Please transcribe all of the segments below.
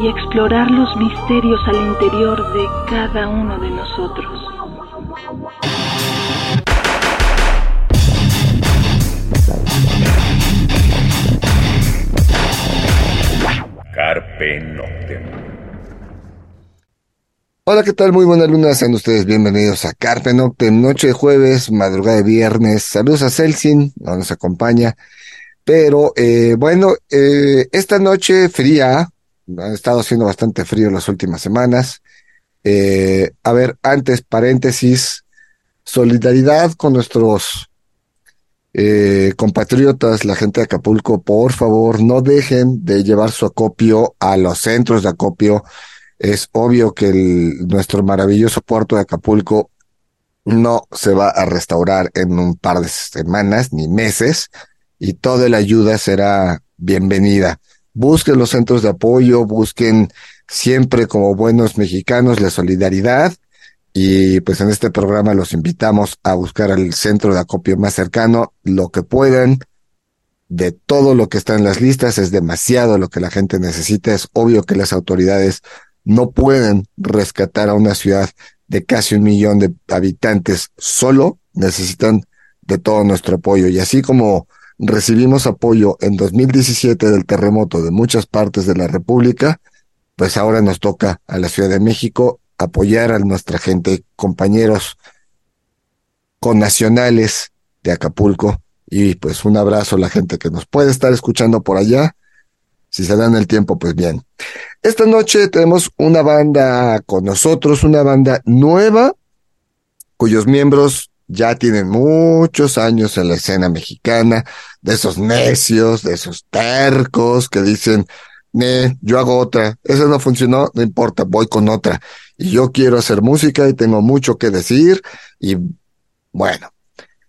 y explorar los misterios al interior de cada uno de nosotros. Carpe Noctem. Hola, ¿qué tal? Muy buenas lunas, sean ustedes bienvenidos a Carpe Noctem, noche de jueves, madrugada de viernes. Saludos a Celsin, no nos acompaña. Pero eh, bueno, eh, esta noche fría, ha estado haciendo bastante frío las últimas semanas. Eh, a ver, antes, paréntesis, solidaridad con nuestros eh, compatriotas, la gente de Acapulco, por favor, no dejen de llevar su acopio a los centros de acopio. Es obvio que nuestro maravilloso puerto de Acapulco no se va a restaurar en un par de semanas ni meses y toda la ayuda será bienvenida busquen los centros de apoyo, busquen siempre como buenos mexicanos la solidaridad y pues en este programa los invitamos a buscar al centro de acopio más cercano, lo que puedan. De todo lo que está en las listas es demasiado lo que la gente necesita. Es obvio que las autoridades no pueden rescatar a una ciudad de casi un millón de habitantes solo, necesitan de todo nuestro apoyo. Y así como recibimos apoyo en 2017 del terremoto de muchas partes de la República, pues ahora nos toca a la Ciudad de México apoyar a nuestra gente, compañeros connacionales de Acapulco y pues un abrazo a la gente que nos puede estar escuchando por allá. Si se dan el tiempo, pues bien. Esta noche tenemos una banda con nosotros, una banda nueva, cuyos miembros ya tienen muchos años en la escena mexicana, de esos necios, de esos tercos que dicen, ne, yo hago otra, eso no funcionó, no importa, voy con otra. Y yo quiero hacer música y tengo mucho que decir. Y bueno,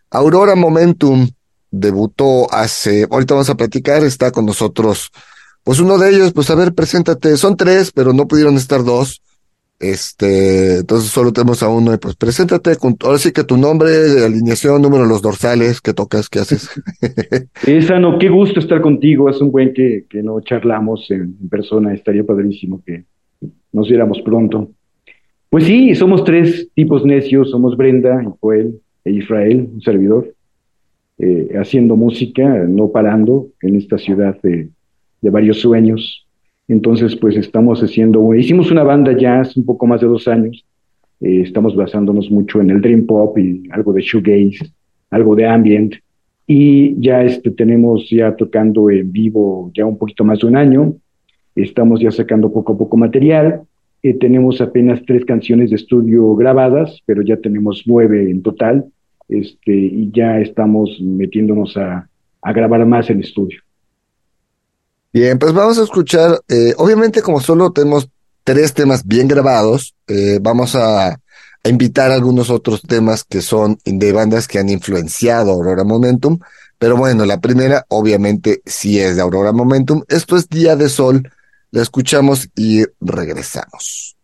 Aurora Momentum debutó hace, ahorita vamos a platicar, está con nosotros, pues uno de ellos, pues a ver, preséntate, son tres, pero no pudieron estar dos. Este, entonces solo tenemos a uno y pues preséntate ahora sí que tu nombre, alineación, número de los dorsales, qué tocas, qué haces. Esa no, qué gusto estar contigo, es un buen que, que no charlamos en, persona, estaría padrísimo que nos viéramos pronto. Pues sí, somos tres tipos necios, somos Brenda, Joel e Israel, un servidor, eh, haciendo música, no parando en esta ciudad de, de varios sueños entonces, pues estamos haciendo, hicimos una banda ya hace un poco más de dos años. Eh, estamos basándonos mucho en el dream pop y algo de shoegaze, algo de ambient. Y ya este, tenemos ya tocando en vivo ya un poquito más de un año. Estamos ya sacando poco a poco material. Eh, tenemos apenas tres canciones de estudio grabadas, pero ya tenemos nueve en total. Este, y ya estamos metiéndonos a, a grabar más en estudio. Bien, pues vamos a escuchar, eh, obviamente como solo tenemos tres temas bien grabados, eh, vamos a, a, invitar algunos otros temas que son de bandas que han influenciado Aurora Momentum, pero bueno, la primera obviamente sí es de Aurora Momentum, esto es Día de Sol, la escuchamos y regresamos.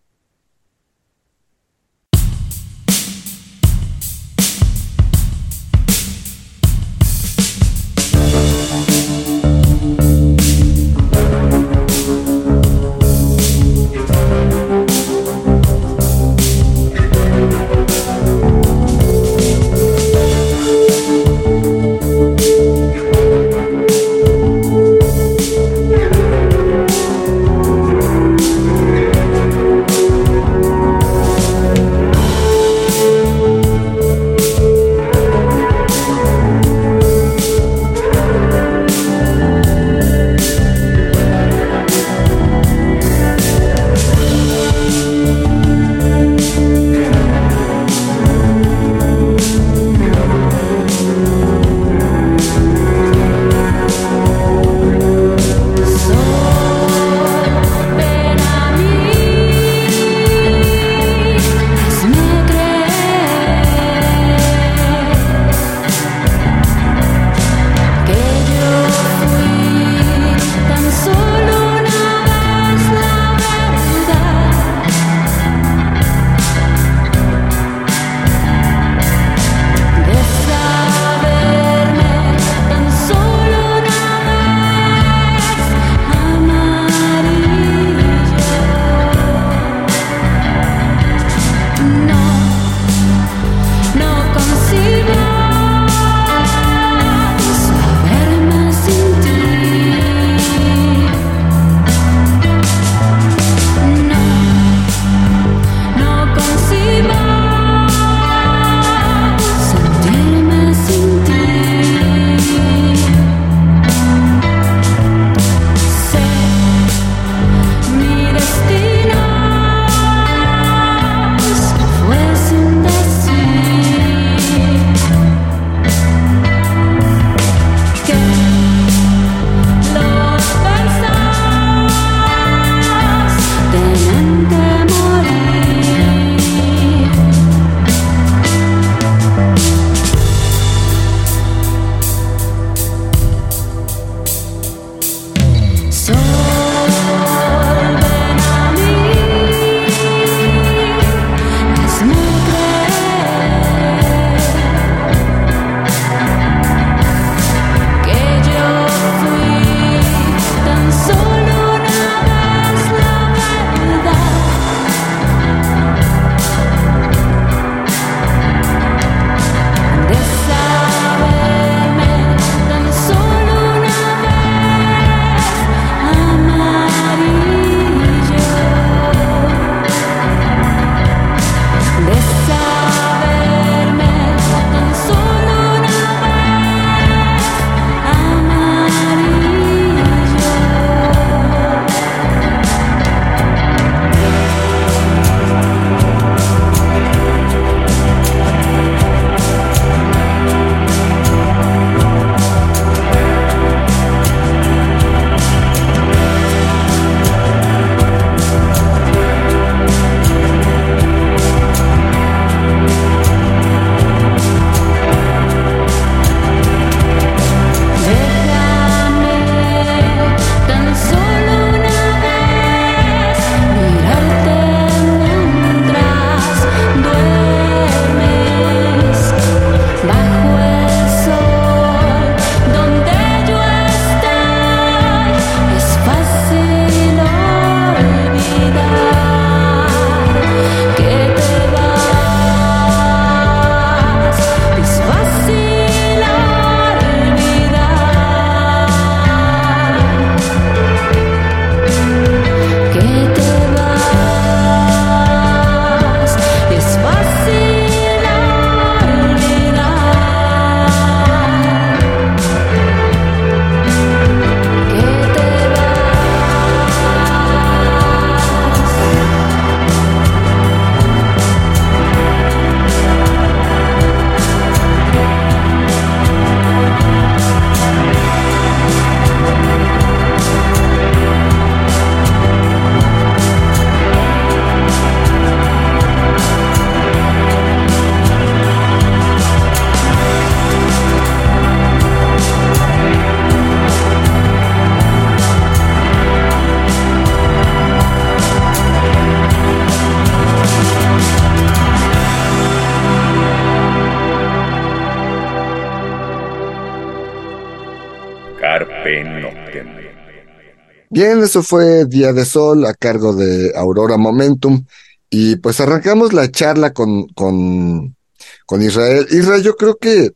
Bien, eso fue Día de Sol a cargo de Aurora Momentum. Y pues arrancamos la charla con, con, con Israel. Israel, yo creo que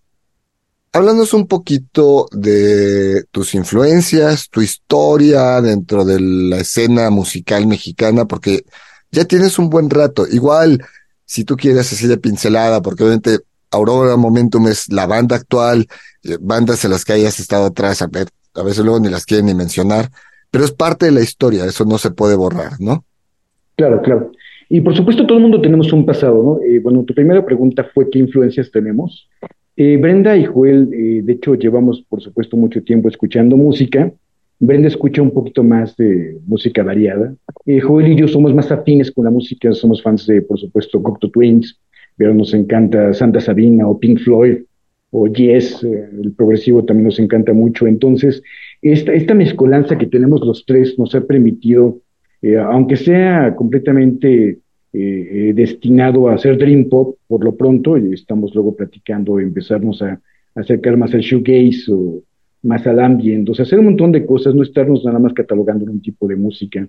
háblanos un poquito de tus influencias, tu historia dentro de la escena musical mexicana, porque ya tienes un buen rato. Igual, si tú quieres así de pincelada, porque obviamente Aurora Momentum es la banda actual, eh, bandas en las que hayas estado atrás, a, ver, a veces luego ni las quieren ni mencionar, pero es parte de la historia, eso no se puede borrar, ¿no? Claro, claro. Y por supuesto todo el mundo tenemos un pasado, ¿no? Eh, bueno, tu primera pregunta fue qué influencias tenemos. Eh, Brenda y Joel, eh, de hecho, llevamos, por supuesto, mucho tiempo escuchando música. Brenda escucha un poquito más de música variada. Eh, Joel y yo somos más afines con la música, somos fans de, por supuesto, Cocteau Twins, pero nos encanta Santa Sabina o Pink Floyd o Yes, el progresivo también nos encanta mucho. Entonces, esta, mezcolanza que tenemos los tres nos ha permitido, aunque sea completamente eh, eh, destinado a hacer Dream Pop por lo pronto, estamos luego platicando, empezarnos a, acercar más al shoegaze o más al ambient, o sea, hacer un montón de cosas, no estarnos nada más catalogando un tipo de música.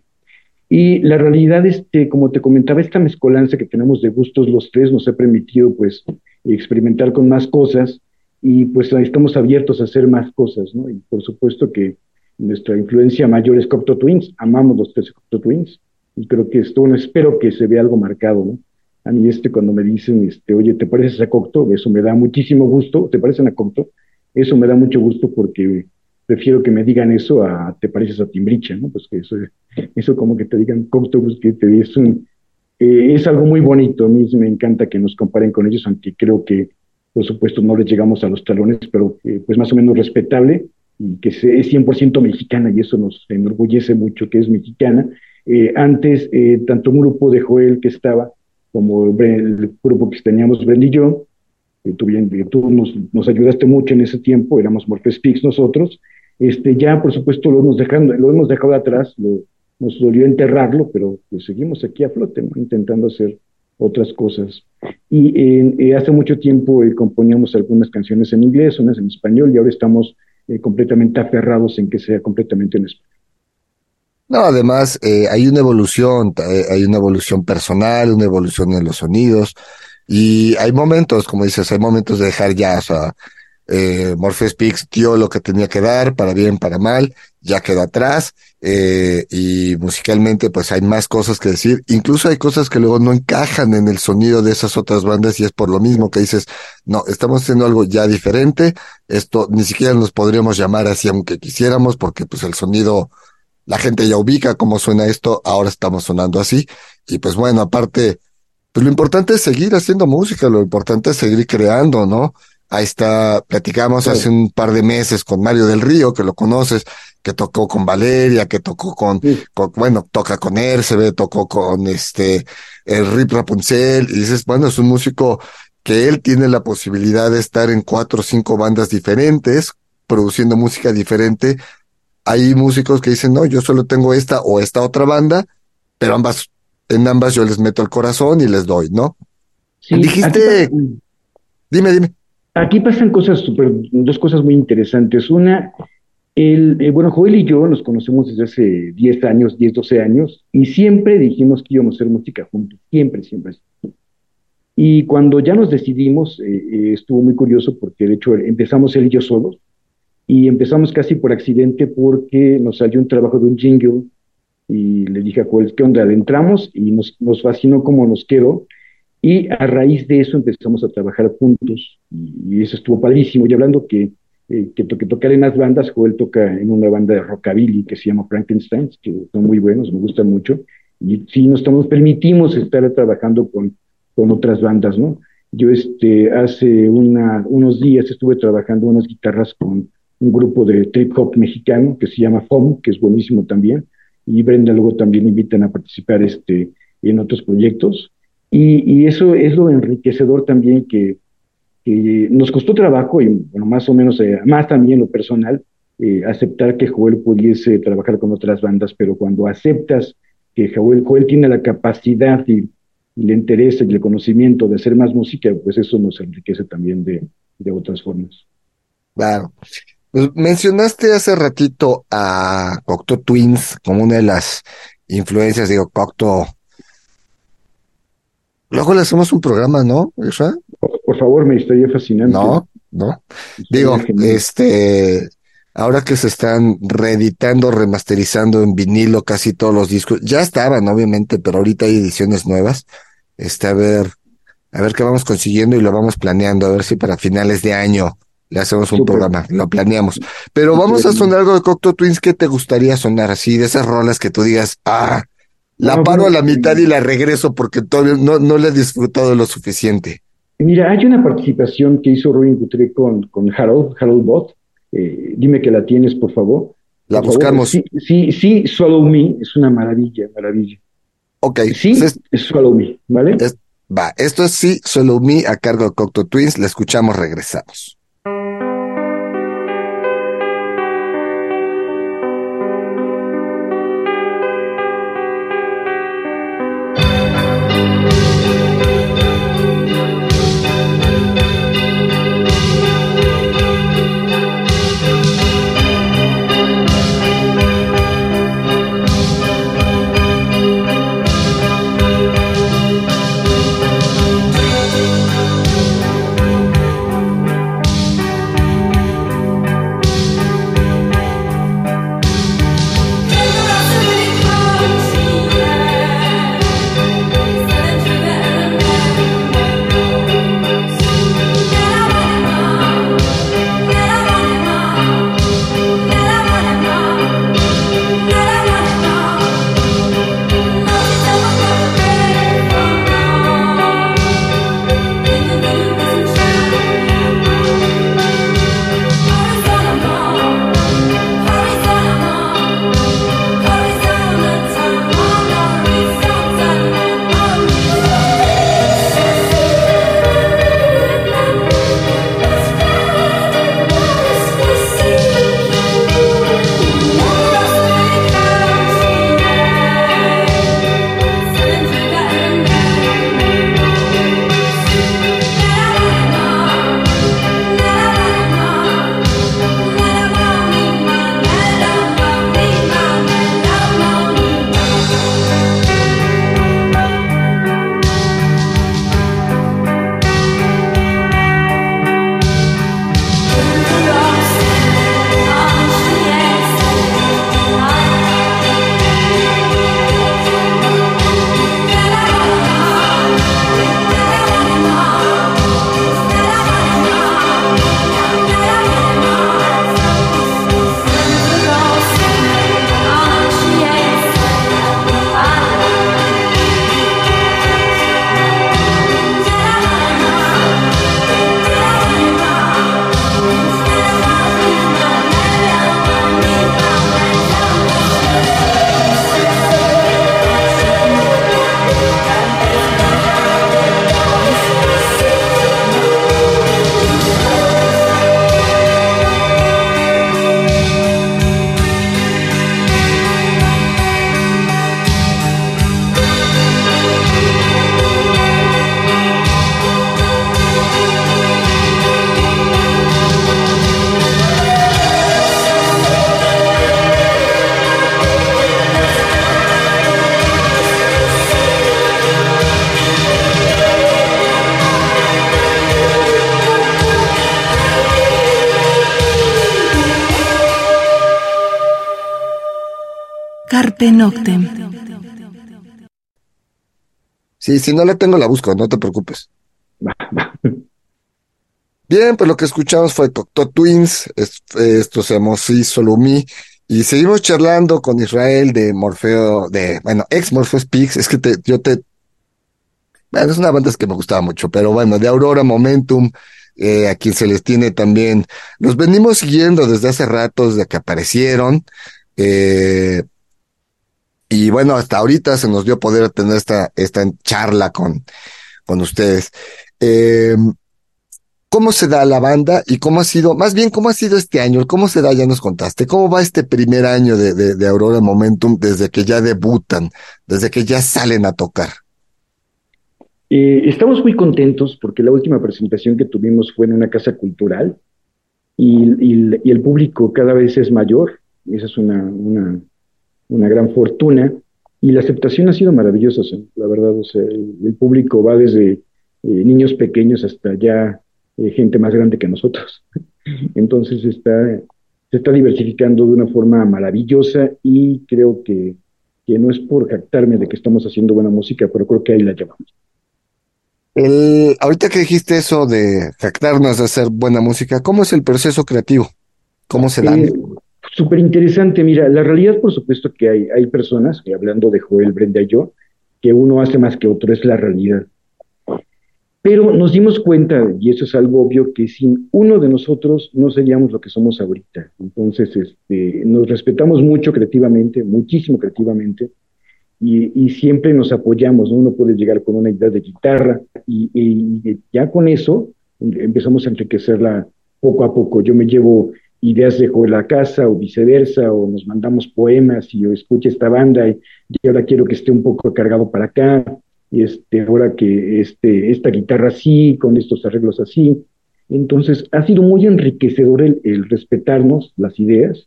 Y la realidad es que, como te comentaba, esta mezcolanza que tenemos de gustos los tres nos ha permitido, pues, experimentar con más cosas y, pues, estamos abiertos a hacer más cosas, ¿no? Y por supuesto que nuestra influencia mayor es Cocteau Twins, amamos los tres Cocteau Twins, y creo que esto, bueno, espero que se vea algo marcado, ¿no? A mí este cuando me dicen, este, oye, ¿te pareces a Cocto? Eso me da muchísimo gusto, ¿te parecen a Cocto? Eso me da mucho gusto porque prefiero que me digan eso a te pareces a Timbricha, ¿no? Pues que eso, eso como que te digan Cocto, pues que te es un, eh, es algo muy bonito, a mí me encanta que nos comparen con ellos, aunque creo que, por supuesto, no les llegamos a los talones, pero eh, pues más o menos respetable y que es 100% mexicana y eso nos enorgullece mucho que es mexicana. Eh, antes, eh, tanto un grupo de Joel que estaba, como el grupo que teníamos Ben y yo, tú, bien, tú nos, nos, ayudaste mucho en ese tiempo, éramos Morphe Speaks nosotros, este, ya por supuesto lo hemos dejado, lo hemos dejado atrás, lo, nos dolió enterrarlo, pero pues, seguimos aquí a flote, intentando hacer otras cosas. Y hace mucho tiempo componíamos algunas canciones en inglés, unas en español, y ahora estamos completamente aferrados en que sea completamente en español. No, además eh, hay una evolución, eh, hay una evolución personal, una evolución en los sonidos y hay momentos, como dices, hay momentos de dejar ya, o sea, eh, Morpheus Speaks dio lo que tenía que dar, para bien, para mal, ya quedó atrás eh, y musicalmente pues hay más cosas que decir, incluso hay cosas que luego no encajan en el sonido de esas otras bandas y es por lo mismo que dices, no, estamos haciendo algo ya diferente, esto ni siquiera nos podríamos llamar así aunque quisiéramos porque pues el sonido la gente ya ubica cómo suena esto, ahora estamos sonando así. Y pues bueno, aparte, pues lo importante es seguir haciendo música, lo importante es seguir creando, ¿no? Ahí está, platicamos hace un par de meses con Mario del Río, que lo conoces, que tocó con Valeria, que tocó con, bueno, toca con ve tocó con este, el Rip Rapunzel, y dices, bueno, es un músico que él tiene la posibilidad de estar en cuatro o cinco bandas diferentes, produciendo música diferente, hay músicos que dicen, no, yo solo tengo esta o esta otra banda, pero ambas, en ambas yo les meto el corazón y les doy, ¿no? Dijiste, dime, dime. Aquí pasan cosas dos cosas muy interesantes. Una, el, eh, bueno, Joel y yo nos conocemos desde hace 10 años, 10, 12 años, y siempre dijimos que íbamos a hacer música juntos, siempre, siempre. Y cuando ya nos decidimos, eh, eh, estuvo muy curioso porque de hecho empezamos él y yo solos, y empezamos casi por accidente porque nos salió un trabajo de un jingle y le dije a Joel, ¿qué onda? Le entramos y nos, nos fascinó cómo nos quedó y a raíz de eso empezamos a trabajar juntos y, eso estuvo padrísimo. Y hablando que, eh, que, que tocar en más bandas, Joel toca en una banda de rockabilly que se llama Frankenstein, que son muy buenos, me gustan mucho. Y sí, nos, nos permitimos estar trabajando con, con otras bandas, ¿no? Yo este, hace una, unos días estuve trabajando unas guitarras con un grupo de trip hop mexicano que se llama FOM, que es buenísimo también, y Brenda luego también invitan a participar este, en otros proyectos. Y, eso es lo enriquecedor también que, nos costó trabajo, y bueno, más o menos, eh, más también lo personal, eh, aceptar que Joel pudiese trabajar con otras bandas, pero cuando aceptas que Joel, Joel tiene la capacidad y, le interesa y el conocimiento de hacer más música, pues eso nos enriquece también de, de otras formas. Claro. Pues mencionaste hace ratito a Cocteau Twins como una de las influencias, digo, Cocteau. Luego le hacemos un programa, ¿no, Israel? Por favor, me estaría fascinante. No, no. Digo, este, ahora que se están reeditando, remasterizando en vinilo casi todos los discos, ya estaban, obviamente, pero ahorita hay ediciones nuevas. Este, a ver, a ver qué vamos consiguiendo y lo vamos planeando, a ver si para finales de año le hacemos un programa, lo planeamos. Pero vamos a sonar algo de Cocteau Twins, ¿qué te gustaría sonar así? De esas rolas que tú digas, ah, la paro a la mitad y la regreso porque todavía no, no le he disfrutado lo suficiente. Mira, hay una participación que hizo Robin Guthrie con, con Harold, Harold Bott. Eh, dime que la tienes, por favor. La buscamos. Sí, sí, sí, Swallow Me es una maravilla, maravilla. Ok. Sí, es, Swallow Me, ¿vale? va, esto es Sí, Swallow Me a cargo de Cocteau Twins. La escuchamos, regresamos. Sí, si no la tengo la busco, no te preocupes. Bien, pues lo que escuchamos fue Cocteau Twins, esto se llamó Sí, Solo y seguimos charlando con Israel de Morfeo, de, bueno, ex Morfeo Speaks, es que te, yo te, bueno, es una banda que me gustaba mucho, pero bueno, de Aurora Momentum, eh, a quien se les tiene también, los venimos siguiendo desde hace rato, desde que aparecieron, eh, y bueno, hasta ahorita se nos dio poder tener esta, esta charla con, con ustedes. Eh, ¿Cómo se da la banda y cómo ha sido, más bien, cómo ha sido este año? ¿Cómo se da? Ya nos contaste. ¿Cómo va este primer año de, de, Aurora Momentum desde que ya debutan, desde que ya salen a tocar? Eh, estamos muy contentos porque la última presentación que tuvimos fue en una casa cultural y, el público cada vez es mayor, esa es una, gran fortuna, y la aceptación ha sido maravillosa, la verdad, o sea, el, público va desde eh, niños pequeños hasta ya eh, gente más grande que nosotros. Entonces está, se está diversificando de una forma maravillosa y creo que, que no es por jactarme de que estamos haciendo buena música, pero creo que ahí la llevamos. El, ahorita que dijiste eso de jactarnos de hacer buena música, ¿cómo es el proceso creativo? ¿Cómo se da? Eh, Súper interesante. Mira, la realidad, por supuesto, que hay, hay personas, hablando de Joel, Brenda y yo, que uno hace más que otro, es la realidad. Pero nos dimos cuenta, y eso es algo obvio, que sin uno de nosotros no seríamos lo que somos ahorita. Entonces, este, nos respetamos mucho creativamente, muchísimo creativamente, y, siempre nos apoyamos, Uno puede llegar con una idea de guitarra y, ya con eso empezamos a enriquecerla poco a poco. Yo me llevo ideas de la casa o viceversa, o nos mandamos poemas y yo escucho esta banda y, ahora quiero que esté un poco cargado para acá, y este, ahora que este, esta guitarra así, con estos arreglos así. Entonces, ha sido muy enriquecedor el, respetarnos las ideas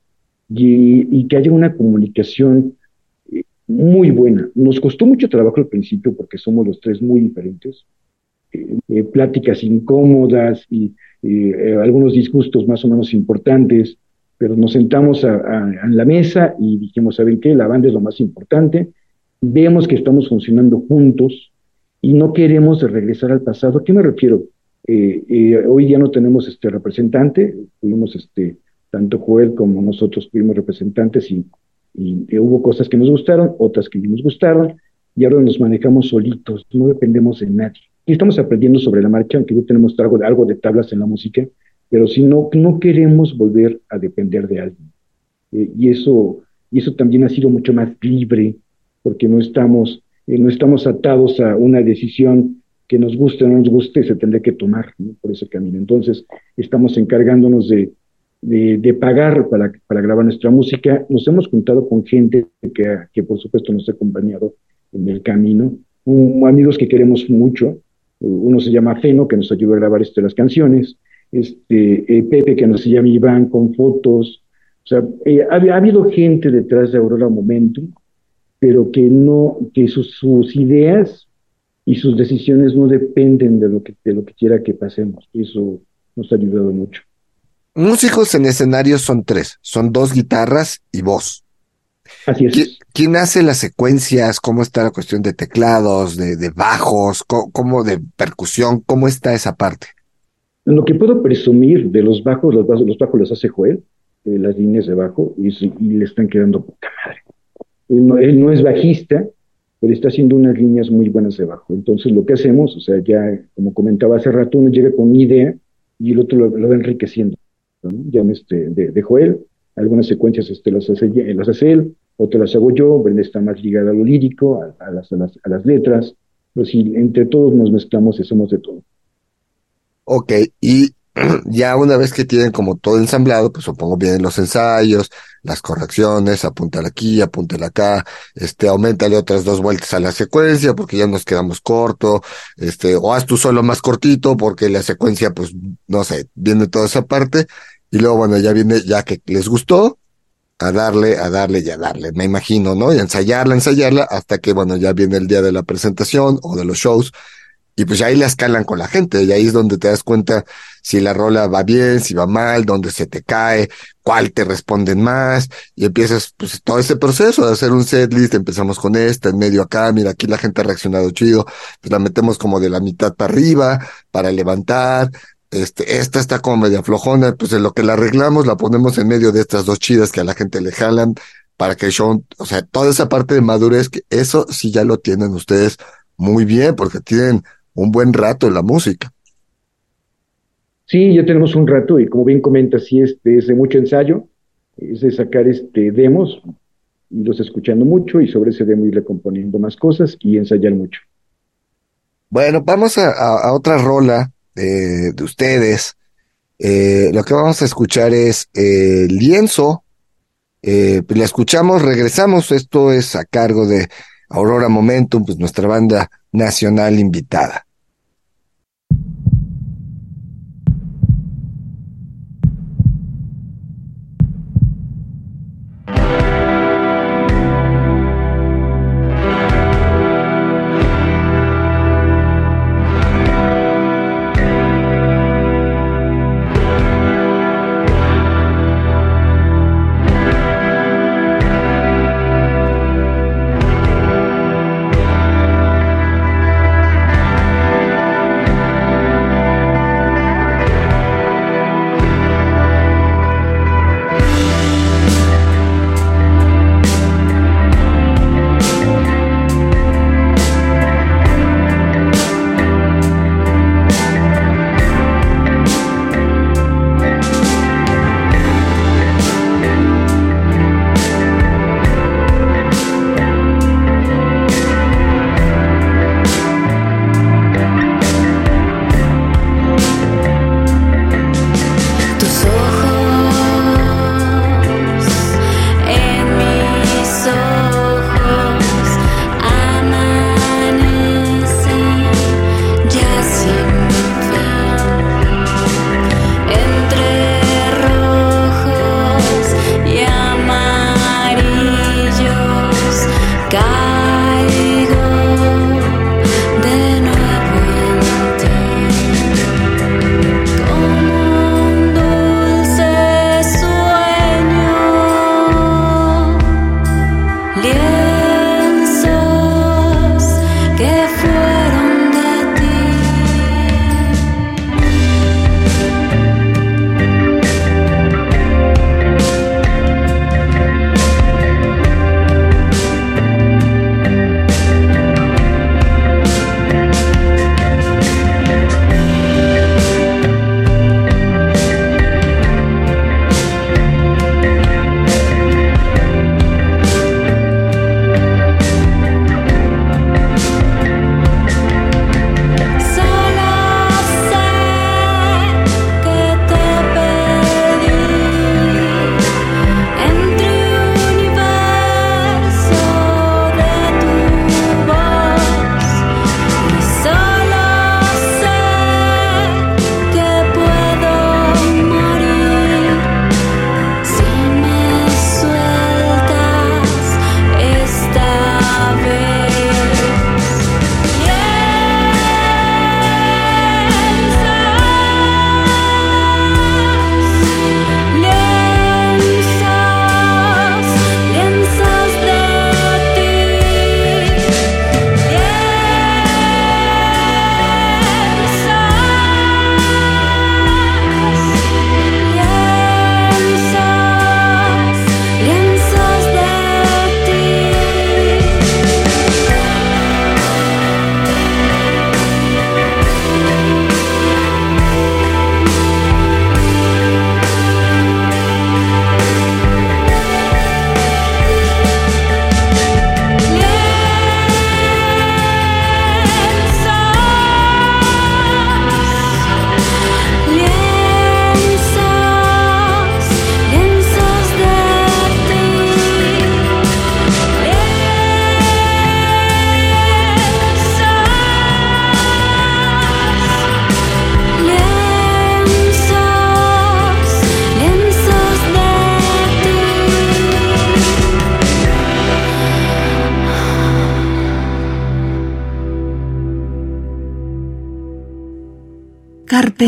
y, y, que haya una comunicación muy buena. Nos costó mucho trabajo al principio porque somos los tres muy diferentes. Eh, eh, pláticas incómodas y eh, algunos disgustos más o menos importantes, pero nos sentamos a, la mesa y dijimos, ¿saben qué? La banda es lo más importante. Vemos que estamos funcionando juntos y no queremos regresar al pasado. ¿A qué me refiero? hoy ya no tenemos este representante, tuvimos este, tanto Joel como nosotros tuvimos representantes y hubo cosas que nos gustaron, otras que no nos gustaron, y ahora nos manejamos solitos, no dependemos de nadie. Y estamos aprendiendo sobre la marcha, aunque ya tenemos algo, algo de tablas en la música, pero si no, no queremos volver a depender de alguien. Eh, y, eso, y eso también ha sido mucho más libre, porque no estamos, eh, no estamos atados a una decisión que nos guste o no nos guste, se tendría que tomar por ese camino. Entonces, estamos encargándonos de, de, pagar para, para, grabar nuestra música. Nos hemos juntado con gente que, que por supuesto nos ha acompañado en el camino, amigos que queremos mucho. Uno se llama Feno, que nos ayudó a grabar este, las canciones. Este, eh, Pepe, que nos llama Iván, con fotos. O sea, eh, ha, habido gente detrás de Aurora Momentum, pero que no, que sus, sus ideas y sus decisiones no dependen de lo que, de lo que quiera que pasemos. Eso nos ha ayudado mucho. Músicos en escenario son tres, son dos guitarras y voz. Así es. ¿Quién, hace las secuencias? ¿Cómo está la cuestión de teclados, de, bajos, cómo, de percusión? ¿Cómo está esa parte? Lo que puedo presumir de los bajos, los bajos, los bajos los hace Joel, eh, las líneas de bajo, y, le están quedando poca madre. Él no, es bajista, pero está haciendo unas líneas muy buenas de bajo. Entonces lo que hacemos, o sea, ya como comentaba hace rato, uno llega con una idea y el otro lo va enriqueciendo ya este, de, de, Joel, algunas secuencias este, las, hace, las hace él, otras las hago yo, Brenda está más ligada a lo lírico, a, las, a, las, a las, letras, pero si entre todos nos mezclamos y hacemos de todo. Ok, y ya una vez que tienen como todo ensamblado, pues supongo vienen los ensayos, las correcciones, apúntale aquí, apúntale acá, este, aumentale otras dos vueltas a la secuencia porque ya nos quedamos corto, este, o haz tú solo más cortito porque la secuencia, pues, no sé, viene toda esa parte, y luego, bueno, ya viene, ya que les gustó, a darle, a darle y a darle, me imagino, ¿no? Y ensayarla, ensayarla, hasta que, bueno, ya viene el día de la presentación o de los shows, y pues ya ahí la escalan con la gente, y ahí es donde te das cuenta si la rola va bien, si va mal, dónde se te cae, cuál te responden más, y empiezas pues todo ese proceso de hacer un set list, empezamos con esta, en medio acá, mira, aquí la gente ha reaccionado chido, pues la metemos como de la mitad para arriba, para levantar, este, esta está como media flojona, pues en lo que la arreglamos la ponemos en medio de estas dos chidas que a la gente le jalan para que el show, o sea, toda esa parte de madurez, que eso sí ya lo tienen ustedes muy bien porque tienen un buen rato en la música. Sí, ya tenemos un rato y como bien comentas, sí, este, es de mucho ensayo, es de sacar este demos, los escuchando mucho y sobre ese demo irle componiendo más cosas y ensayar mucho. Bueno, vamos a otra rola de, ustedes. Eh, lo que vamos a escuchar es eh, Lienzo. Eh, la escuchamos, regresamos. Esto es a cargo de Aurora Momentum, pues nuestra banda nacional invitada.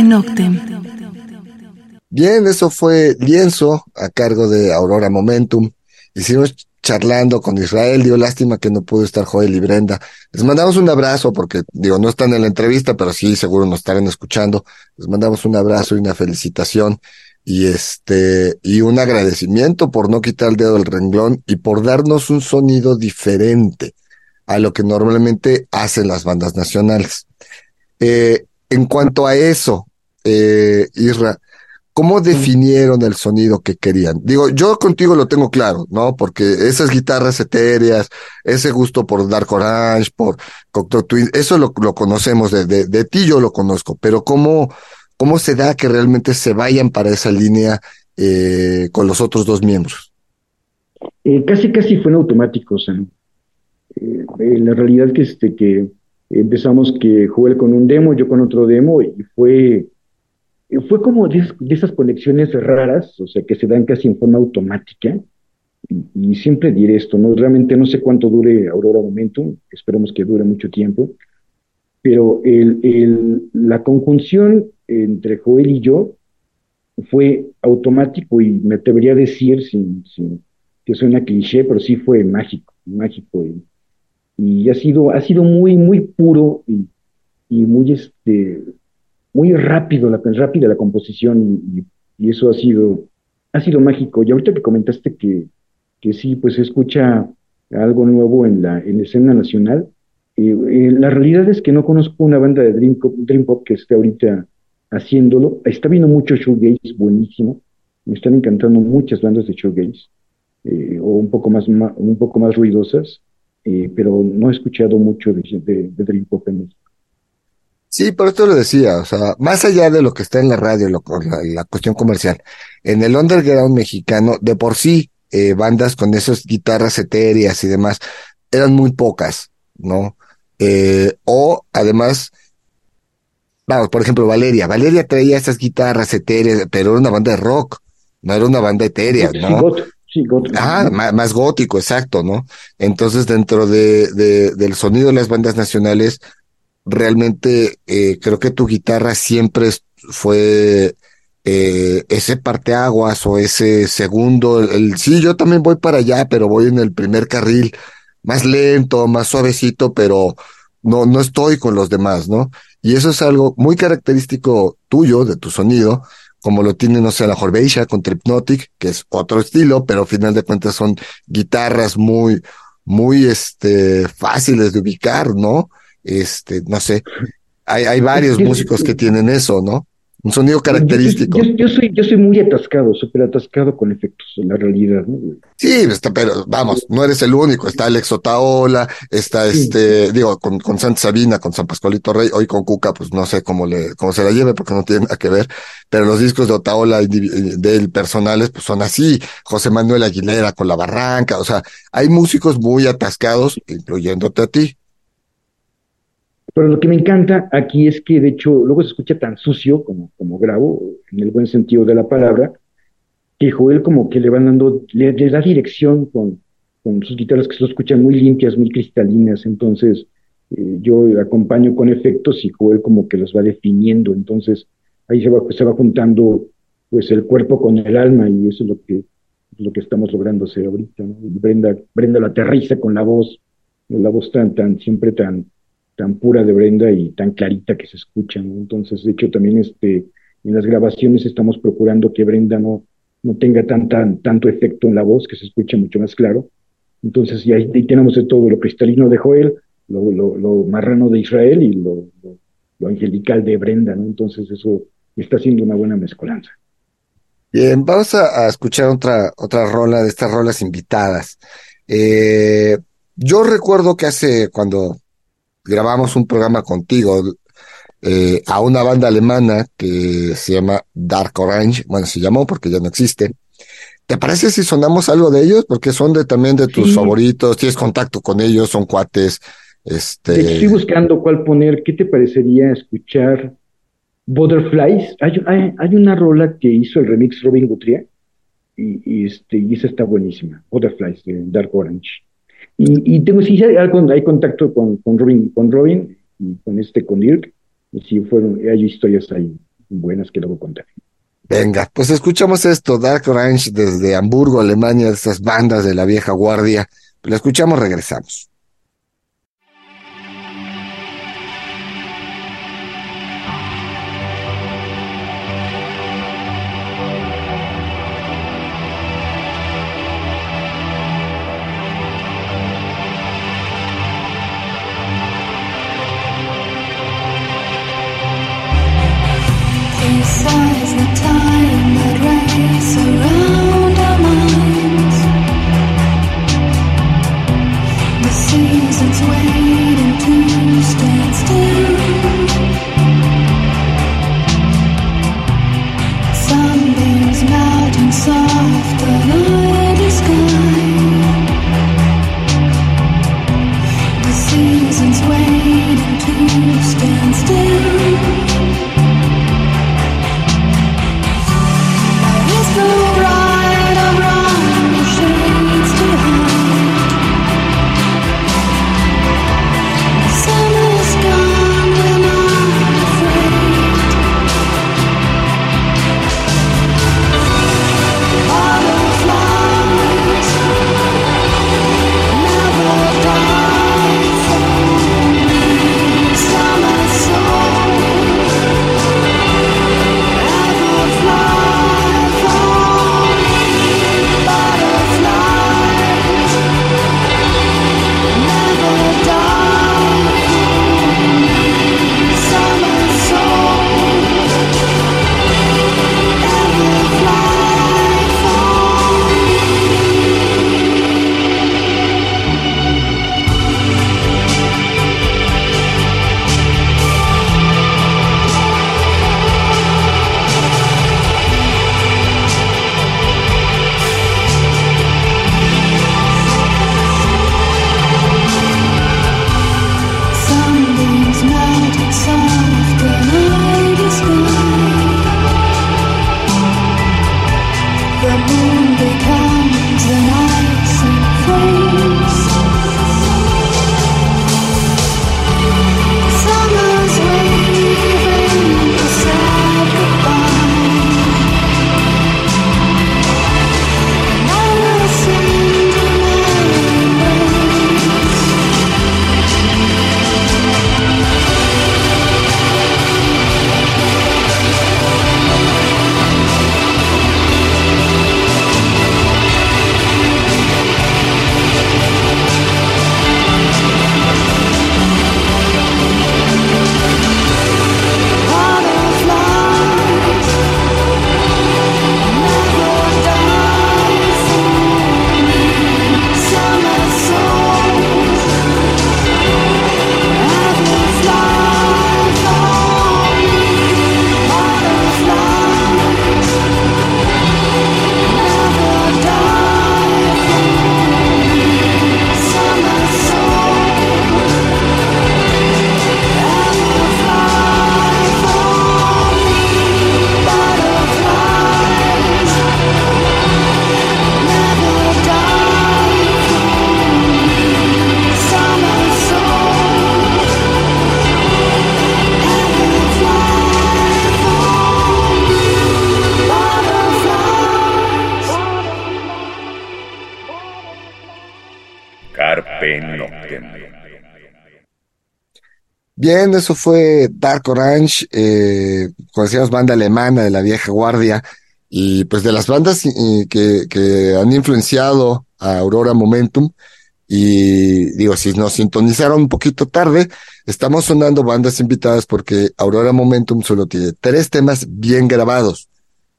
Noctem. Bien, eso fue Lienzo a cargo de Aurora Momentum. Hicimos charlando con Israel, dio lástima que no pudo estar Joel y Brenda. Les mandamos un abrazo porque, digo, no están en la entrevista, pero sí, seguro nos estarán escuchando. Les mandamos un abrazo y una felicitación y este, y un agradecimiento por no quitar el dedo del renglón y por darnos un sonido diferente a lo que normalmente hacen las bandas nacionales. Eh, en cuanto a eso, eh, Isra, ¿Cómo definieron el sonido que querían? Digo, yo contigo lo tengo claro, ¿no? Porque esas guitarras etéreas, ese gusto por Dark Orange, por Cocteau Twin, eso lo, lo conocemos, de, de, de, ti yo lo conozco, pero ¿cómo, cómo se da que realmente se vayan para esa línea eh, con los otros dos miembros? Eh, casi, casi fue en automático, o sea, eh, la realidad que, este, que empezamos que jugué con un demo, yo con otro demo, y fue fue como de, esas conexiones raras, o sea, que se dan casi en forma automática. Y, siempre diré esto, ¿no? Realmente no sé cuánto dure Aurora Momentum, esperemos que dure mucho tiempo, pero el, el, la conjunción entre Joel y yo fue automático y me atrevería a decir, sin, sin que suena cliché, pero sí fue mágico, mágico. Y, y, ha, sido, ha sido muy, muy puro y, y muy, este, muy rápido, la, rápida la composición y, eso ha sido, ha sido mágico. Y ahorita que comentaste que, que sí, pues se escucha algo nuevo en la, en la escena nacional, eh, eh, la realidad es que no conozco una banda de Dream, Dream Pop que esté ahorita haciéndolo. Está viendo mucho shoegaze buenísimo. Me están encantando muchas bandas de shoegaze, eh, o un poco más, un poco más ruidosas, pero no he escuchado mucho de, de, de Dream Pop en México. Sí, por esto lo decía, o sea, más allá de lo que está en la radio, lo, la, la cuestión comercial, en el underground mexicano, de por sí, eh, bandas con esas guitarras etéreas y demás, eran muy pocas, ¿no? Eh, o además, vamos, por ejemplo, Valeria, Valeria traía esas guitarras etéreas, pero era una banda de rock, no era una banda etérea, ¿no? Sí, gótico. Ah, más, más, gótico, exacto, ¿no? Entonces, dentro de, de, del sonido de las bandas nacionales, realmente eh, creo que tu guitarra siempre fue eh, ese parteaguas o ese segundo, el, sí, yo también voy para allá, pero voy en el primer carril, más lento, más suavecito, pero no, no estoy con los demás, ¿no? Y eso es algo muy característico tuyo, de tu sonido, como lo tiene, no sé, la Jorbeisha con Tripnotic, que es otro estilo, pero al final de cuentas son guitarras muy, muy, este, fáciles de ubicar, ¿no? este, no sé, hay, hay varios músicos que tienen eso, ¿no? Un sonido característico. Yo, soy, yo soy muy atascado, súper atascado con efectos en la realidad, ¿no? Sí, está, pero vamos, no eres el único. Está Alex Otaola, está este, digo, con, con Santa Sabina, con San Pascualito Rey, hoy con Cuca, pues no sé cómo le, cómo se la lleve porque no tiene nada que ver. Pero los discos de Otaola del personales, pues son así. José Manuel Aguilera con La Barranca, o sea, hay músicos muy atascados, incluyéndote a ti. Pero lo que me encanta aquí es que, de hecho, luego se escucha tan sucio como, como grabo, en el buen sentido de la palabra, que Joel como que le van dando, le, da dirección con, con sus guitarras que se escuchan muy limpias, muy cristalinas, entonces eh, yo acompaño con efectos y Joel como que los va definiendo, entonces ahí se va, se va juntando pues el cuerpo con el alma y eso es lo que, lo que estamos logrando hacer ahorita, ¿no? Brenda, Brenda lo aterriza con la voz, la voz tan, tan, siempre tan, tan pura de Brenda y tan clarita que se escucha, ¿no? Entonces, de hecho, también este, en las grabaciones estamos procurando que Brenda no, no tenga tan, tan, tanto efecto en la voz, que se escuche mucho más claro. Entonces, y ahí, tenemos todo, lo cristalino de Joel, lo, lo, lo marrano de Israel y lo, lo, angelical de Brenda, ¿no? Entonces, eso está siendo una buena mezcolanza. Bien, vamos a, a escuchar otra, otra rola de estas rolas invitadas. Eh, yo recuerdo que hace, cuando grabamos un programa contigo eh, a una banda alemana que se llama Dark Orange, bueno, se llamó porque ya no existe. ¿Te parece si sonamos algo de ellos? Porque son de también de tus favoritos, tienes contacto con ellos, son cuates. Este... Estoy buscando cuál poner. ¿Qué te parecería escuchar Butterflies? Hay, hay, una rola que hizo el remix Robin Guthrie y, y, este, y esa está buenísima, Butterflies de Dark Orange. Y, tengo, sí, hay, contacto con, con, Robin, con Robin y con este, con Dirk, y sí, fueron, hay historias ahí buenas que luego contaré. Venga, pues escuchamos esto, Dark Orange desde Hamburgo, Alemania, de esas bandas de la vieja guardia. Lo escuchamos, regresamos. fire. Bien, eso fue Dark Orange, eh, conocíamos banda alemana de la vieja guardia, y pues de las bandas eh, que, han influenciado a Aurora Momentum, y digo, si nos sintonizaron un poquito tarde, estamos sonando bandas invitadas porque Aurora Momentum solo tiene tres temas bien grabados.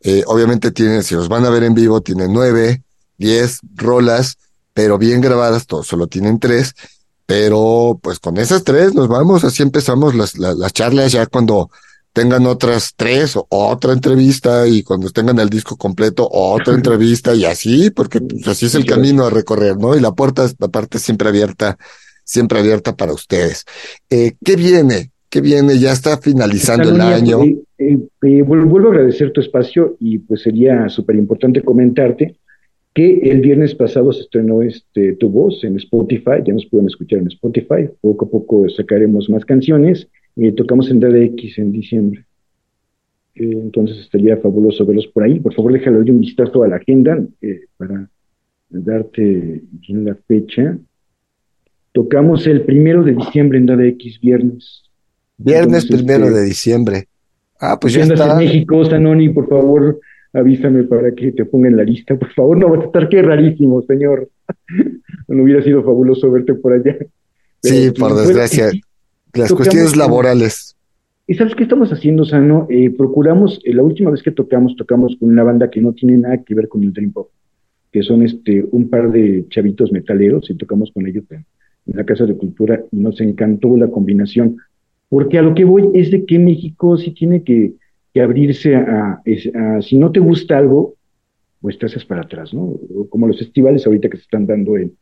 Eh, obviamente tienen, si los van a ver en vivo, tienen nueve, diez rolas, pero bien grabadas, todos solo tienen tres. Pero pues con esas tres nos vamos, así empezamos las, las, charlas ya cuando tengan otras tres o otra entrevista y cuando tengan el disco completo otra entrevista y así, porque pues, así es el camino a recorrer, ¿no? Y la puerta, aparte, siempre abierta, siempre abierta para ustedes. Eh, ¿Qué viene? ¿Qué viene? Ya está finalizando el año. Eh, eh, eh, vuelvo a agradecer tu espacio y pues sería súper importante comentarte que el viernes pasado se estrenó este, Tu Voz en Spotify, ya nos pueden escuchar en Spotify, poco a poco sacaremos más canciones Eh, tocamos en DDX en diciembre. Eh, entonces estaría fabuloso verlos por ahí. Por favor, déjale un vistazo a la agenda eh, para darte bien la fecha. Tocamos el primero de diciembre en DDX, viernes. Viernes primero este, de diciembre. Ah, pues ya está. en México, Sanoni, por favor, avísame para que te ponga en la lista. Por favor, no va a estar que rarísimo, señor. no hubiera sido fabuloso verte por allá. sí, por desgracia. las cuestiones laborales. ¿Y sabes qué estamos haciendo, Sano? Eh, procuramos, eh, la última vez que tocamos, tocamos con una banda que no tiene nada que ver con el Dream Pop, que son este un par de chavitos metaleros, y tocamos con ellos en, la Casa de Cultura, y nos encantó la combinación. Porque a lo que voy es de que México sí tiene que, abrirse a, si no te gusta algo, pues te haces para atrás, ¿no? Como los festivales ahorita que se están dando, en,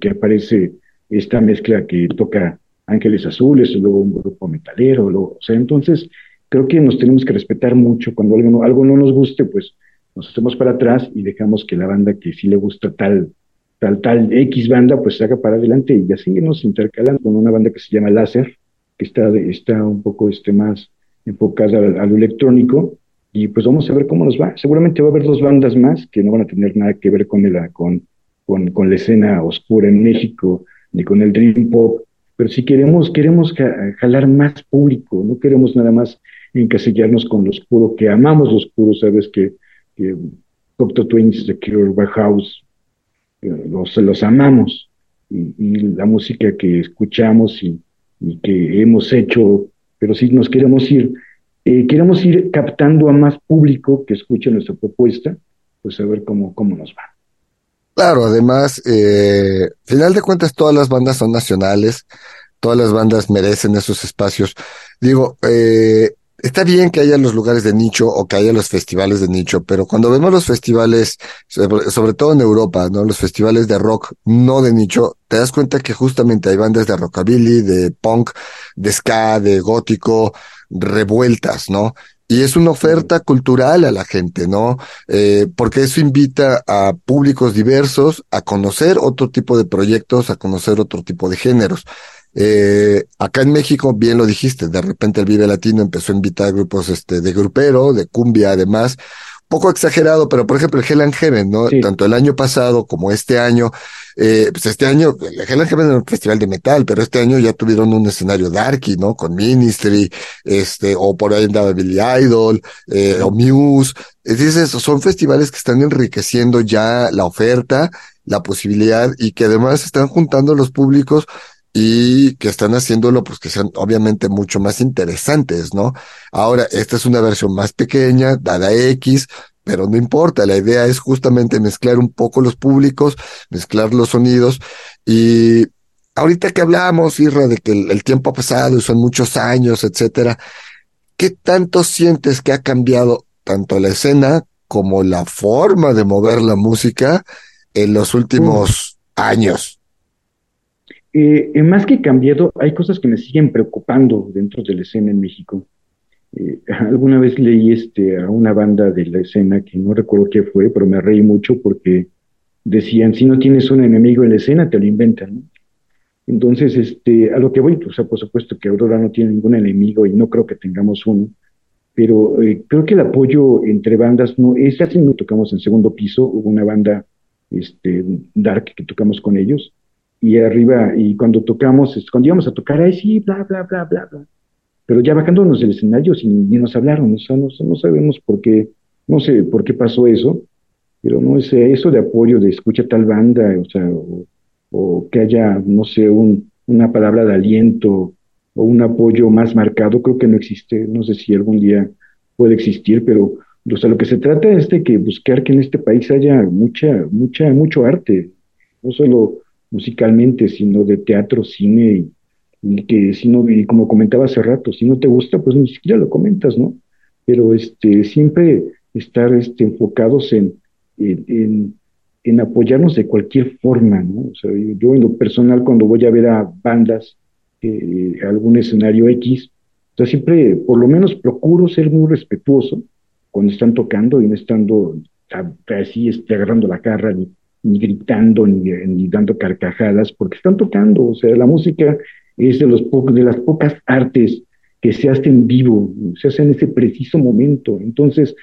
que aparece esta mezcla que toca Ángeles Azules, luego un grupo metalero, o sea, entonces creo que nos tenemos que respetar mucho. Cuando algo no, algo no nos guste, pues nos hacemos para atrás y dejamos que la banda que sí le gusta tal, tal, tal X banda, pues se haga para adelante y así nos intercalan con una banda que se llama Láser, que está, está un poco este, más enfocada a, lo electrónico y pues vamos a ver cómo nos va. Seguramente va a haber dos bandas más que no van a tener nada que ver con, el, con, con, con la escena oscura en México ni con el Dream Pop, pero si queremos, queremos jalar más público, no queremos nada más encasillarnos con lo oscuro, que amamos lo oscuro, sabes que, que Cocteau Twins, The Cure, Bauhaus, eh, los, los amamos, y, la música que escuchamos y, que hemos hecho, pero si nos queremos ir, eh, queremos ir captando a más público que escuche nuestra propuesta, pues a ver cómo, cómo nos va. Claro, además, eh, final de cuentas, todas las bandas son nacionales, todas las bandas merecen esos espacios. Digo, eh, está bien que haya los lugares de nicho o que haya los festivales de nicho, pero cuando vemos los festivales, sobre, todo en Europa, ¿no? Los festivales de rock no de nicho, te das cuenta que justamente hay bandas de rockabilly, de punk, de ska, de gótico, revueltas, ¿no? Y es una oferta cultural a la gente, ¿no? Eh, porque eso invita a públicos diversos a conocer otro tipo de proyectos, a conocer otro tipo de géneros. Eh, acá en México, bien lo dijiste, de repente el Vive Latino empezó a invitar grupos este, de grupero, de cumbia además, poco exagerado, pero por ejemplo el Hell and Heaven, ¿no? Tanto el año pasado como este año, eh, pues este año, el Hell and Heaven era un festival de metal, pero este año ya tuvieron un escenario darky, ¿no? Con Ministry, este, o por ahí andaba Billy Idol, eh, o Muse. Es decir, son festivales que están enriqueciendo ya la oferta, la posibilidad y que además están juntando los públicos y que están haciéndolo pues que sean obviamente mucho más interesantes, ¿no? Ahora, esta es una versión más pequeña, dada X, pero no importa, la idea es justamente mezclar un poco los públicos, mezclar los sonidos y ahorita que hablamos, Irra, de que el, tiempo ha pasado y son muchos años, etcétera, ¿qué tanto sientes que ha cambiado tanto la escena como la forma de mover la música en los últimos años? Eh, más que cambiado, hay cosas que me siguen preocupando dentro de la escena en México. Eh, alguna vez leí este, a una banda de la escena que no recuerdo qué fue, pero me reí mucho porque decían, si no tienes un enemigo en la escena, te lo inventan. Entonces, este, a lo que voy, o sea, por supuesto que Aurora no tiene ningún enemigo y no creo que tengamos uno, pero eh, creo que el apoyo entre bandas no es así, no tocamos en segundo piso, hubo una banda este, dark que tocamos con ellos, y arriba, y cuando tocamos, cuando íbamos a tocar, ahí sí, bla, bla, bla, bla, bla. Pero ya bajándonos del escenario, sin, ni nos hablaron, o sea, no, sabemos por qué, no sé por qué pasó eso, pero no sé, eso de apoyo, de escucha tal banda, o sea, o, que haya, no sé, un, una palabra de aliento o un apoyo más marcado, creo que no existe, no sé si algún día puede existir, pero o sea, lo que se trata es de que buscar que en este país haya mucha, mucha, mucho arte, no solo musicalmente, sino de teatro, cine, y, que si no, y como comentaba hace rato, si no te gusta, pues ni siquiera lo comentas, ¿no? Pero este, siempre estar este, enfocados en, en, en, apoyarnos de cualquier forma, ¿no? O sea, yo, en lo personal, cuando voy a ver a bandas, eh, algún escenario X, o sea, siempre, por lo menos procuro ser muy respetuoso cuando están tocando y no estando así este, agarrando la carra ni, ni gritando, ni, dando carcajadas, porque están tocando. O sea, la música es de, los de las pocas artes que se hace en vivo, se hace en ese preciso momento. Entonces,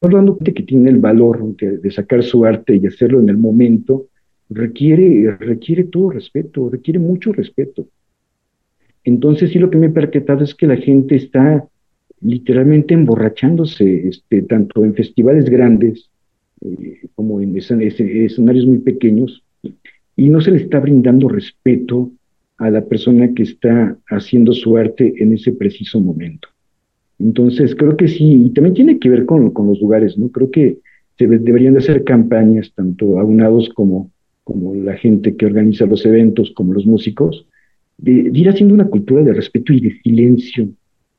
hablando de que tiene el valor de, sacar su arte y hacerlo en el momento, requiere, requiere todo respeto, requiere mucho respeto. Entonces, sí lo que me he percatado es que la gente está literalmente emborrachándose, este, tanto en festivales grandes eh, como en escenarios muy pequeños, y no se le está brindando respeto a la persona que está haciendo su arte en ese preciso momento. Entonces, creo que sí, y también tiene que ver con, con los lugares, ¿no? Creo que se deberían de hacer campañas, tanto aunados como, como la gente que organiza los eventos, como los músicos, de, ir haciendo una cultura de respeto y de silencio.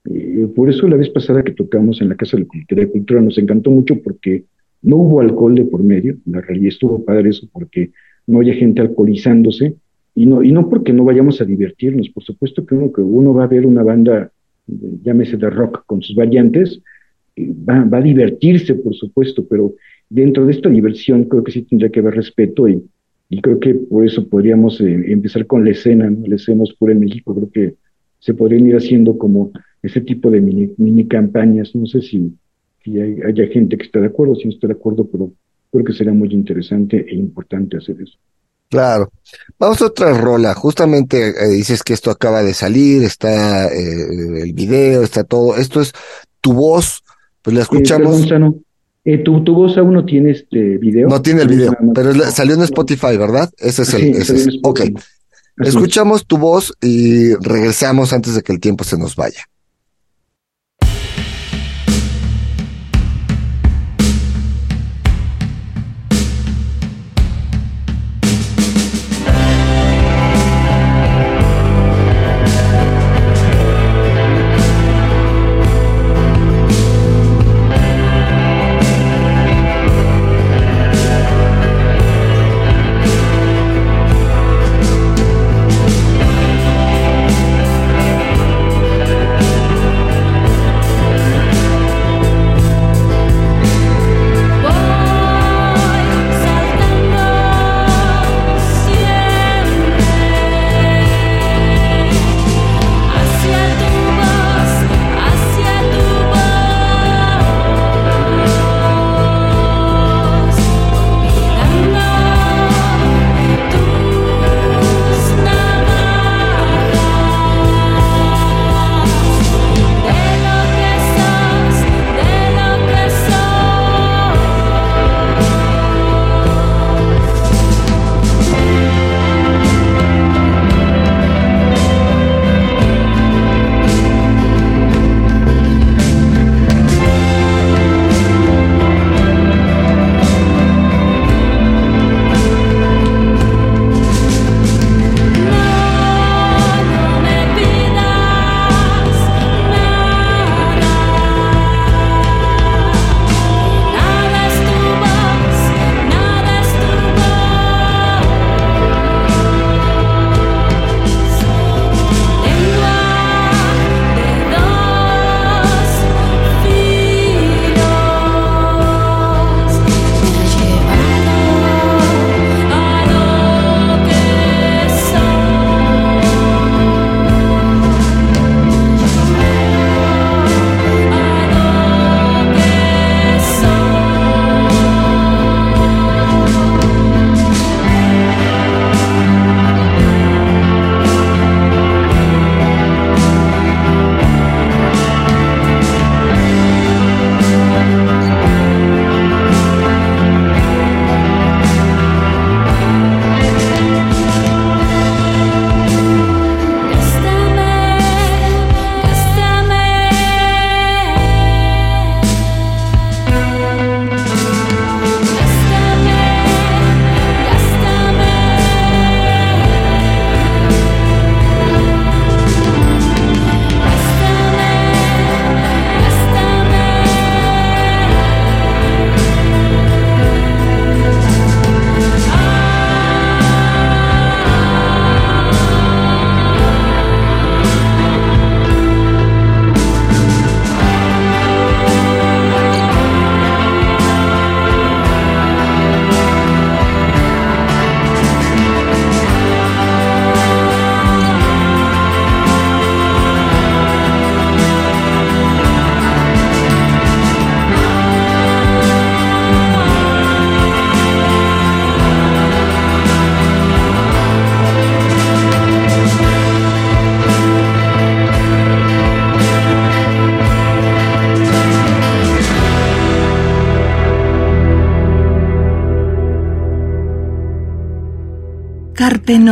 Eh, por eso la vez pasada que tocamos en la Casa de la Cultura, nos encantó mucho porque no hubo alcohol de por medio, la realidad estuvo padre eso porque no haya gente alcoholizándose, y no, y no porque no vayamos a divertirnos, por supuesto que uno, que uno va a ver una banda llámese de rock con sus variantes, va, a divertirse, por supuesto, pero dentro de esta diversión creo que sí tendría que haber respeto y, y creo que por eso podríamos eh, empezar con la escena, ¿no? la escena oscura en México, creo que se podrían ir haciendo como ese tipo de mini, mini campañas, no sé si, si hay, haya gente que está de acuerdo, si no está de acuerdo, pero creo que sería muy interesante e importante hacer eso. Claro. Vamos a otra rola. Justamente eh, dices que esto acaba de salir, está eh, el video, está todo. Esto es tu voz, pues la eh, escuchamos. ¿tu, ¿Tu voz aún no tiene este video? No tiene el video, pero salió en Spotify, ¿verdad? Ese es el. ese es. Ok. Escuchamos tu voz y regresamos antes de que el tiempo se nos vaya.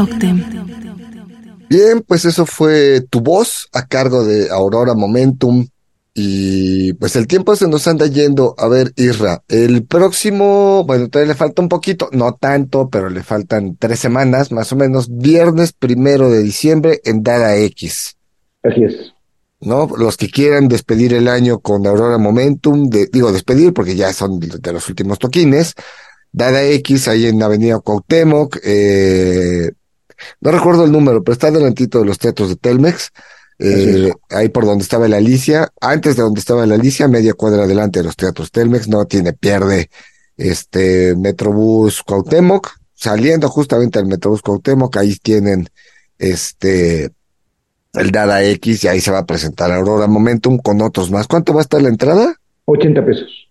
Noctem. Bien, pues eso fue tu voz a cargo de Aurora Momentum. Y pues el tiempo se nos anda yendo. A ver, Isra, el próximo, bueno, todavía le falta un poquito, no tanto, pero le faltan tres semanas, más o menos, viernes primero de diciembre en Dada X. Así es. ¿No? Los que quieran despedir el año con Aurora Momentum, digo despedir porque ya son de los últimos toquines. Dada X ahí en Avenida Cuauhtémoc, eh, no recuerdo el número, pero está delantito de los teatros de Telmex. Eh, ahí por donde estaba la Alicia, antes de donde estaba la Alicia, media cuadra adelante de los teatros Telmex, no tiene pierde este Metrobús Cuauhtémoc, saliendo justamente al Metrobús Cuauhtémoc, ahí tienen este el Dada X y ahí se va a presentar Aurora Momentum con otros más. ¿Cuánto va a estar la entrada? 80 pesos.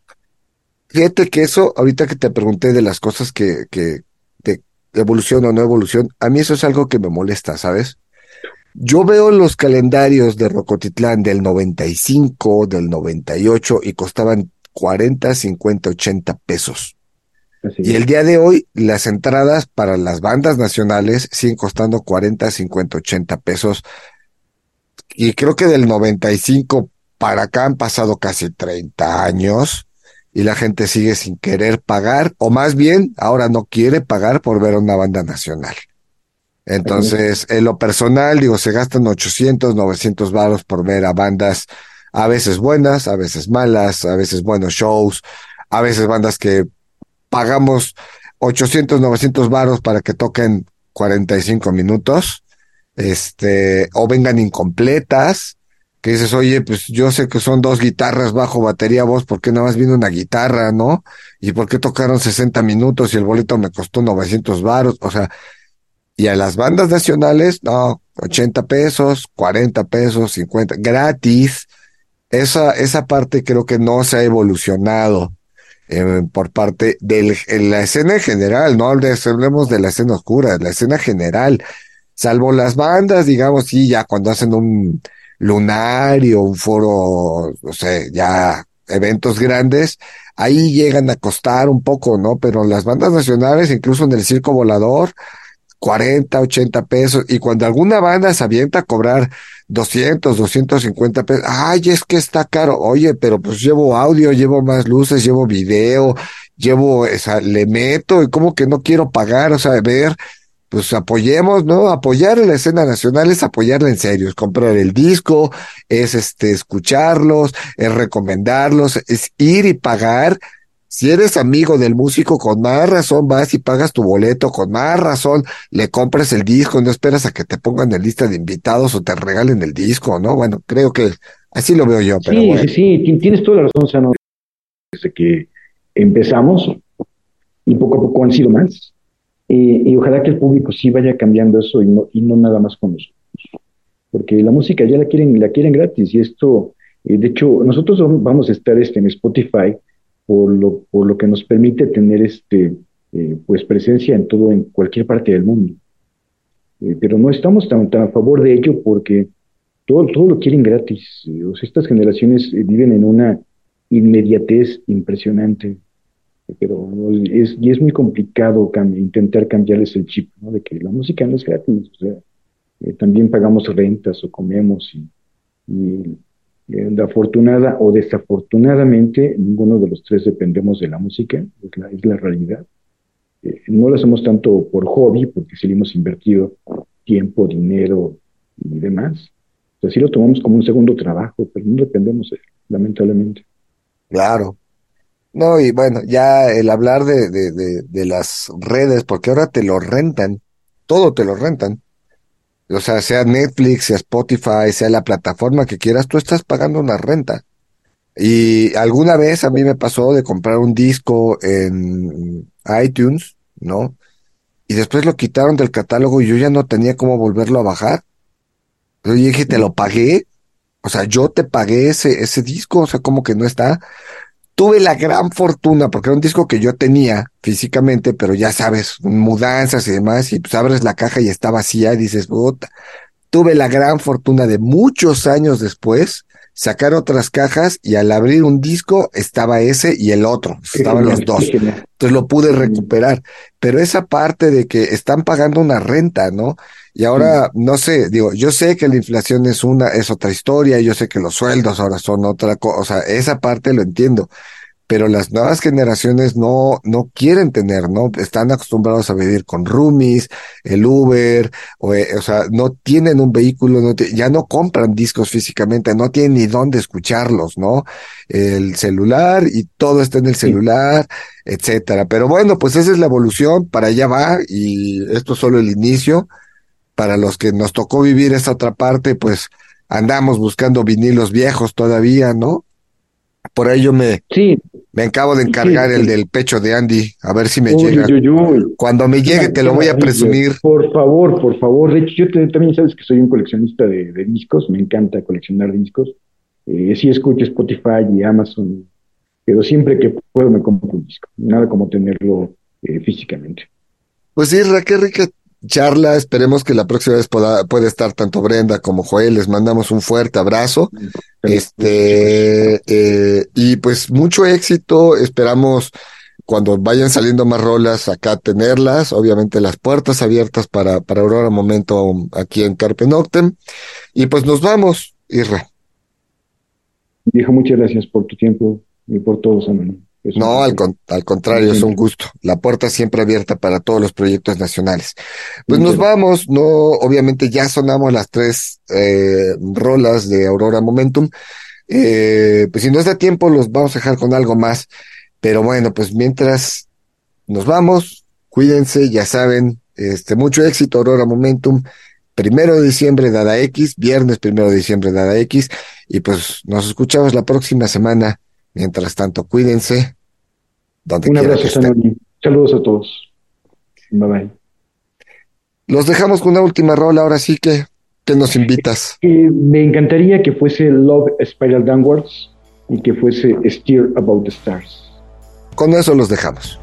Fíjate que eso, ahorita que te pregunté de las cosas que, que, evolución o no evolución, a mí eso es algo que me molesta, ¿sabes? Yo veo los calendarios de Rocotitlán del 95, del 98 y costaban 40, 50, 80 pesos. y el día de hoy, las entradas para las bandas nacionales siguen costando 40, 50, 80 pesos. Y creo que del 95 para acá han pasado casi 30 años y la gente sigue sin querer pagar, o más bien, ahora no quiere pagar por ver a una banda nacional. Entonces, en lo personal, digo, se gastan 800, 900 varos por ver a bandas a veces buenas, a veces malas, a veces buenos shows, a veces bandas que pagamos 800, 900 varos para que toquen 45 minutos, este, o vengan incompletas, que dices, oye, pues yo sé que son dos guitarras, bajo, batería, voz, ¿por qué nada más viene una guitarra, no? ¿Y por qué tocaron 60 minutos y el boleto me costó 900 varos? O sea, y a las bandas nacionales, no, 80 pesos, 40 pesos, 50, gratis. Esa, esa parte creo que no se ha evolucionado eh, por parte de la escena en general, no hablemos de la escena oscura, de la escena general, salvo las bandas, digamos, sí, ya cuando hacen un lunario, un foro, no sé, ya eventos grandes, ahí llegan a costar un poco, ¿no? Pero las bandas nacionales, incluso en el circo volador, 40, 80 pesos, y cuando alguna banda se avienta a cobrar 200, 250 pesos, ay, es que está caro, oye, pero pues llevo audio, llevo más luces, llevo video, llevo, esa, le meto, y como que no quiero pagar, o sea, ver, pues apoyemos, ¿no? Apoyar la escena nacional es apoyarla en serio, es comprar el disco, es este, escucharlos, es recomendarlos, es ir y pagar si eres amigo del músico, con más razón vas y pagas tu boleto, con más razón le compras el disco, no esperas a que te pongan en lista de invitados o te regalen el disco, ¿no? Bueno, creo que así lo veo yo. Pero sí, sí, sí, tienes toda la razón, Sano. Desde que empezamos y poco a poco han sido más. Y ojalá que el público sí vaya cambiando eso y no, y no nada más con nosotros. Porque la música ya la quieren, la quieren gratis y esto, eh, de hecho, nosotros vamos a estar este, en Spotify por lo, por lo que nos permite tener este, eh, pues presencia en todo, en cualquier parte del mundo. Eh, pero no estamos tan, tan, a favor de ello porque todo, todo lo quieren gratis. Eh, estas generaciones viven en una inmediatez impresionante, pero es, y es muy complicado intentar cambiarles el chip, ¿no? de que la música no es gratis, o sea, también pagamos rentas o comemos y, y eh, afortunada o desafortunadamente, ninguno de los tres dependemos de la música, es la, es la realidad. Eh, no lo hacemos tanto por hobby, porque sí le hemos invertido tiempo, dinero y demás. O sea, sí lo tomamos como un segundo trabajo, pero no dependemos, lamentablemente. Claro. No, y bueno, ya el hablar de, de, de, las redes, porque ahora te lo rentan, todo te lo rentan. O sea, sea Netflix, sea Spotify, sea la plataforma que quieras, tú estás pagando una renta. Y alguna vez a mí me pasó de comprar un disco en iTunes, ¿no? Y después lo quitaron del catálogo y yo ya no tenía cómo volverlo a bajar. Yo dije, te lo pagué. O sea, yo te pagué ese, ese disco, o sea, como que no está tuve la gran fortuna, porque era un disco que yo tenía físicamente, pero ya sabes, mudanzas y demás, y pues abres la caja y está vacía y dices, puta, tuve la gran fortuna de muchos años después sacar otras cajas y al abrir un disco estaba ese y el otro, estaban los dos. Entonces lo pude recuperar. Pero esa parte de que están pagando una renta, ¿no? Y ahora, no sé, digo, yo sé que la inflación es una, es otra historia, yo sé que los sueldos ahora son otra cosa, o sea, esa parte lo entiendo, pero las nuevas generaciones no, no quieren tener, ¿no? Están acostumbrados a vivir con roomies, el Uber, o, eh, o sea, no tienen un vehículo, no ya no compran discos físicamente, no tienen ni dónde escucharlos, ¿no? El celular y todo está en el celular, etcétera. Pero bueno, pues esa es la evolución, para allá va y esto es solo el inicio. Para los que nos tocó vivir esa otra parte, pues andamos buscando vinilos viejos todavía, ¿no? Por ello me, sí. me acabo de encargar el del pecho de Andy, a ver si me llega. Cuando me llegue te lo voy a presumir. Por favor, por favor. De hecho, yo también sabes que soy un coleccionista de, discos, me encanta coleccionar discos. Eh, sí escucho Spotify y Amazon, pero siempre que puedo me compro un disco. Nada como tenerlo eh, físicamente. Pues sí, Raquel rica charla. Esperemos que la próxima vez pueda, puede estar tanto Brenda como Joel. Les mandamos un fuerte abrazo. Este, eh, y pues mucho éxito. Esperamos cuando vayan saliendo más rolas acá tenerlas. Obviamente las puertas abiertas para, para Aurora Momento aquí en Carpe Noctem. Y pues nos vamos, Irra. Viejo, muchas gracias por tu tiempo y por todo, Samuel no, al, al, contrario, es un gusto. La puerta siempre abierta para todos los proyectos nacionales. Pues nos vamos, no, obviamente ya sonamos las tres eh, rolas de Aurora Momentum. Eh, pues si nos da tiempo, los vamos a dejar con algo más. Pero bueno, pues mientras nos vamos, cuídense, ya saben, este, mucho éxito, Aurora Momentum. Primero de diciembre, Dada X, viernes primero de diciembre, Dada X. Y pues nos escuchamos la próxima semana Mientras tanto, cuídense. Donde Un abrazo, Saludos a todos. Bye bye. Los dejamos con una última rola. Ahora sí que, ¿qué nos invitas? Eh, me encantaría que fuese Love Spiral Downwards y que fuese Steer About the Stars. Con eso los dejamos.